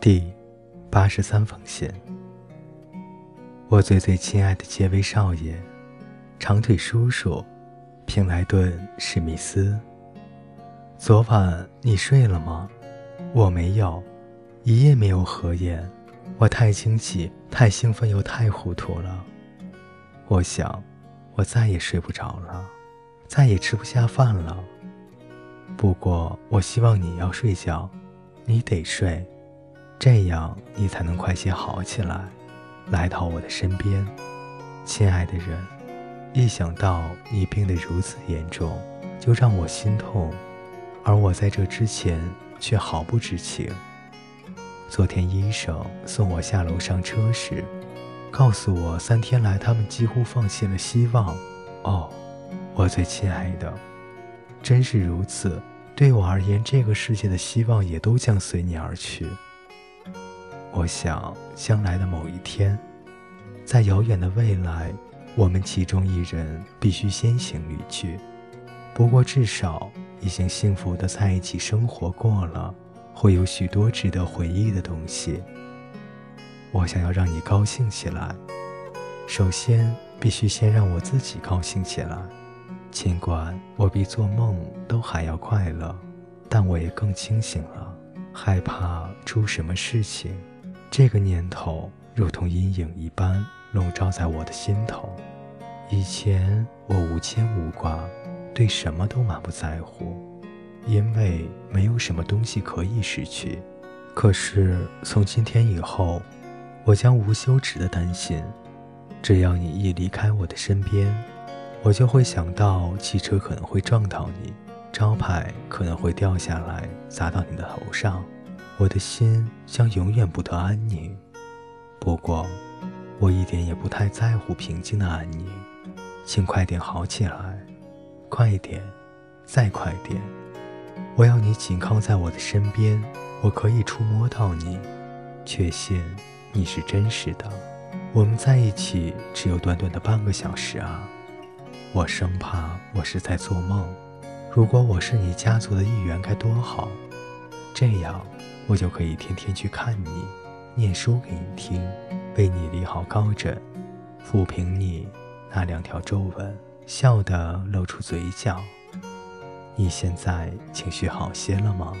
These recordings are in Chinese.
第八十三封信，我最最亲爱的杰威少爷，长腿叔叔，平莱顿史密斯。昨晚你睡了吗？我没有，一夜没有合眼。我太惊喜、太兴奋又太糊涂了。我想，我再也睡不着了，再也吃不下饭了。不过，我希望你要睡觉，你得睡。这样你才能快些好起来，来到我的身边，亲爱的人。一想到你病得如此严重，就让我心痛，而我在这之前却毫不知情。昨天医生送我下楼上车时，告诉我三天来他们几乎放弃了希望。哦，我最亲爱的，真是如此。对我而言，这个世界的希望也都将随你而去。我想，将来的某一天，在遥远的未来，我们其中一人必须先行离去。不过，至少已经幸福的在一起生活过了，会有许多值得回忆的东西。我想要让你高兴起来，首先必须先让我自己高兴起来。尽管我比做梦都还要快乐，但我也更清醒了，害怕出什么事情。这个念头如同阴影一般笼罩在我的心头。以前我无牵无挂，对什么都满不在乎，因为没有什么东西可以失去。可是从今天以后，我将无休止的担心：只要你一离开我的身边，我就会想到汽车可能会撞到你，招牌可能会掉下来砸到你的头上。我的心将永远不得安宁。不过，我一点也不太在乎平静的安宁。请快点好起来，快点，再快点！我要你紧靠在我的身边，我可以触摸到你，确信你是真实的。我们在一起只有短短的半个小时啊！我生怕我是在做梦。如果我是你家族的一员，该多好！这样。我就可以天天去看你，念书给你听，为你理好高枕，抚平你那两条皱纹，笑得露出嘴角。你现在情绪好些了吗？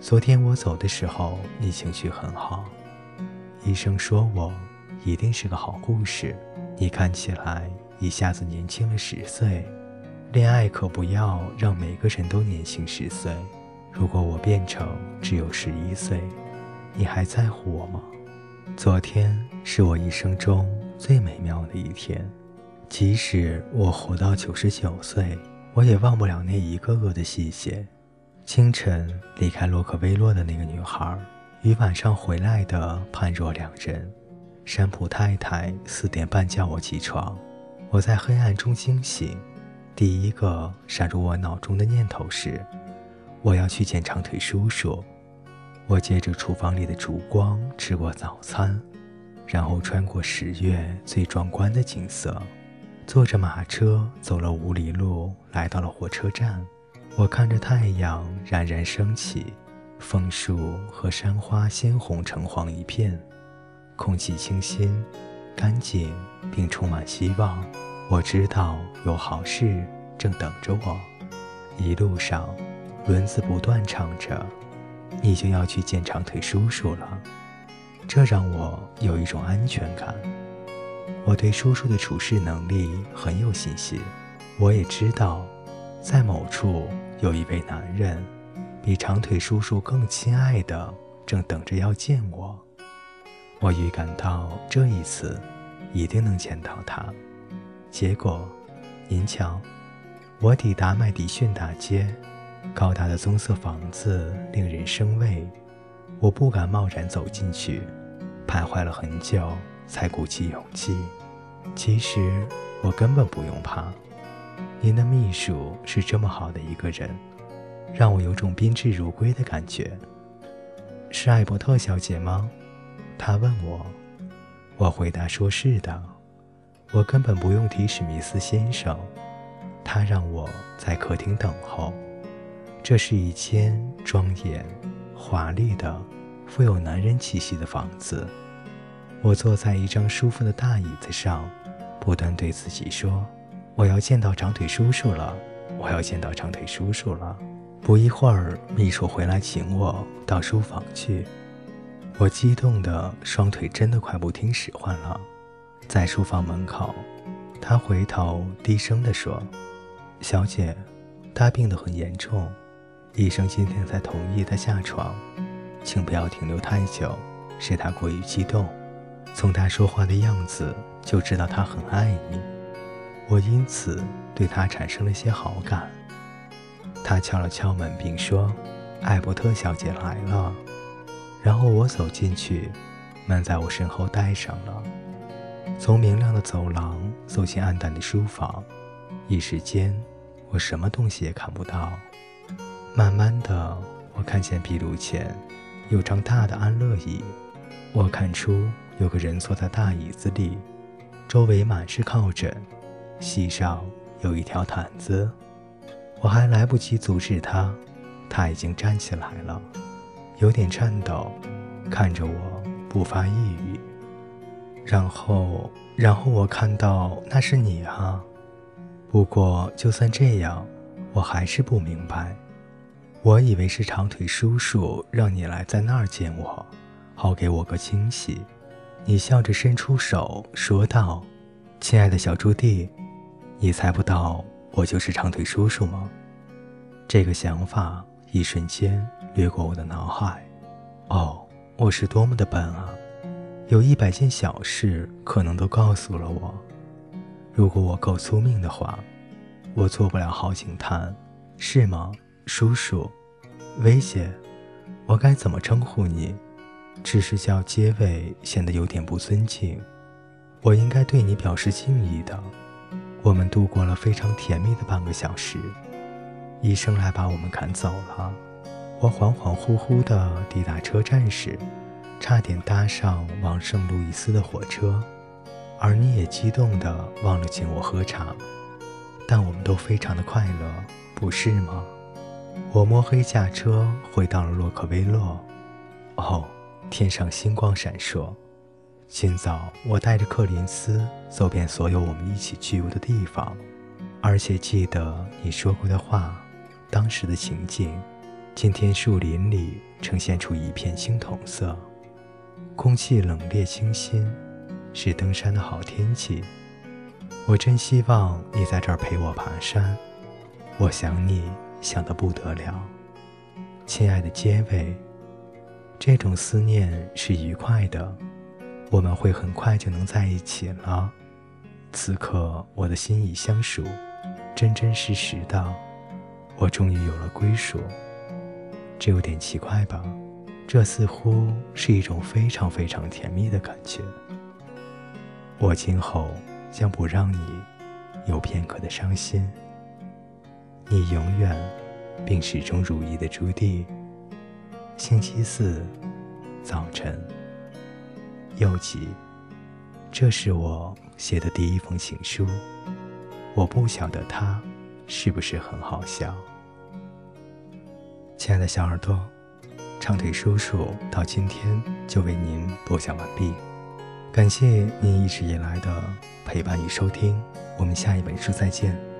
昨天我走的时候，你情绪很好。医生说我一定是个好护士。你看起来一下子年轻了十岁。恋爱可不要让每个人都年轻十岁。如果我变成只有十一岁，你还在乎我吗？昨天是我一生中最美妙的一天，即使我活到九十九岁，我也忘不了那一个个的细节。清晨离开洛克威洛的那个女孩，与晚上回来的判若两人。山普太太四点半叫我起床，我在黑暗中惊醒，第一个闪入我脑中的念头是。我要去见长腿叔叔。我借着厨房里的烛光吃过早餐，然后穿过十月最壮观的景色，坐着马车走了五里路，来到了火车站。我看着太阳冉冉升起，枫树和山花鲜红橙黄一片，空气清新、干净，并充满希望。我知道有好事正等着我。一路上。轮子不断唱着：“你就要去见长腿叔叔了。”这让我有一种安全感。我对叔叔的处事能力很有信心。我也知道，在某处有一位男人，比长腿叔叔更亲爱的，正等着要见我。我预感到这一次一定能见到他。结果，您瞧，我抵达麦迪逊大街。高大的棕色房子令人生畏，我不敢贸然走进去，徘徊了很久才鼓起勇气。其实我根本不用怕，您的秘书是这么好的一个人，让我有种宾至如归的感觉。是艾伯特小姐吗？他问我，我回答说是的。我根本不用提史密斯先生，他让我在客厅等候。这是一间庄严、华丽的、富有男人气息的房子。我坐在一张舒服的大椅子上，不断对自己说：“我要见到长腿叔叔了，我要见到长腿叔叔了。”不一会儿，秘书回来请我到书房去。我激动的双腿真的快不听使唤了。在书房门口，他回头低声地说：“小姐，他病得很严重，医生今天才同意他下床，请不要停留太久，使他过于激动。”从他说话的样子就知道他很爱你，我因此对他产生了些好感。他敲了敲门，并说：“艾伯特小姐来了。”然后我走进去，门在我身后带上了。从明亮的走廊走进暗淡的书房，一时间我什么东西也看不到。慢慢的，我看见壁炉前有张大的安乐椅，我看出。有个人坐在大椅子里，周围满是靠枕，膝上有一条毯子。我还来不及阻止他，他已经站起来了，有点颤抖，看着我不发一语。然后，然后我看到那是你啊。不过就算这样，我还是不明白。我以为是长腿叔叔让你来在那儿见我，好给我个惊喜。你笑着伸出手说道：“亲爱的小朱棣，你猜不到我就是长腿叔叔吗？”这个想法一瞬间掠过我的脑海。哦，我是多么的笨啊！有一百件小事可能都告诉了我。如果我够聪明的话，我做不了好警探，是吗，叔叔？威姐，我该怎么称呼你？只是叫结尾显得有点不尊敬，我应该对你表示敬意的。我们度过了非常甜蜜的半个小时，医生来把我们赶走了。我恍恍惚惚地抵达车站时，差点搭上往圣路易斯的火车，而你也激动地忘了请我喝茶。但我们都非常的快乐，不是吗？我摸黑驾车回到了洛克威洛。哦。天上星光闪烁。今早我带着克林斯走遍所有我们一起去游的地方，而且记得你说过的话，当时的情景。今天树林里呈现出一片青铜色，空气冷冽清新，是登山的好天气。我真希望你在这儿陪我爬山，我想你想得不得了，亲爱的杰伟。这种思念是愉快的，我们会很快就能在一起了。此刻我的心已相属，真真实实的，我终于有了归属。这有点奇怪吧？这似乎是一种非常非常甜蜜的感觉。我今后将不让你有片刻的伤心。你永远并始终如一的朱棣。星期四早晨，又急。这是我写的第一封情书。我不晓得它是不是很好笑。亲爱的小耳朵，长腿叔叔到今天就为您播讲完毕。感谢您一直以来的陪伴与收听。我们下一本书再见。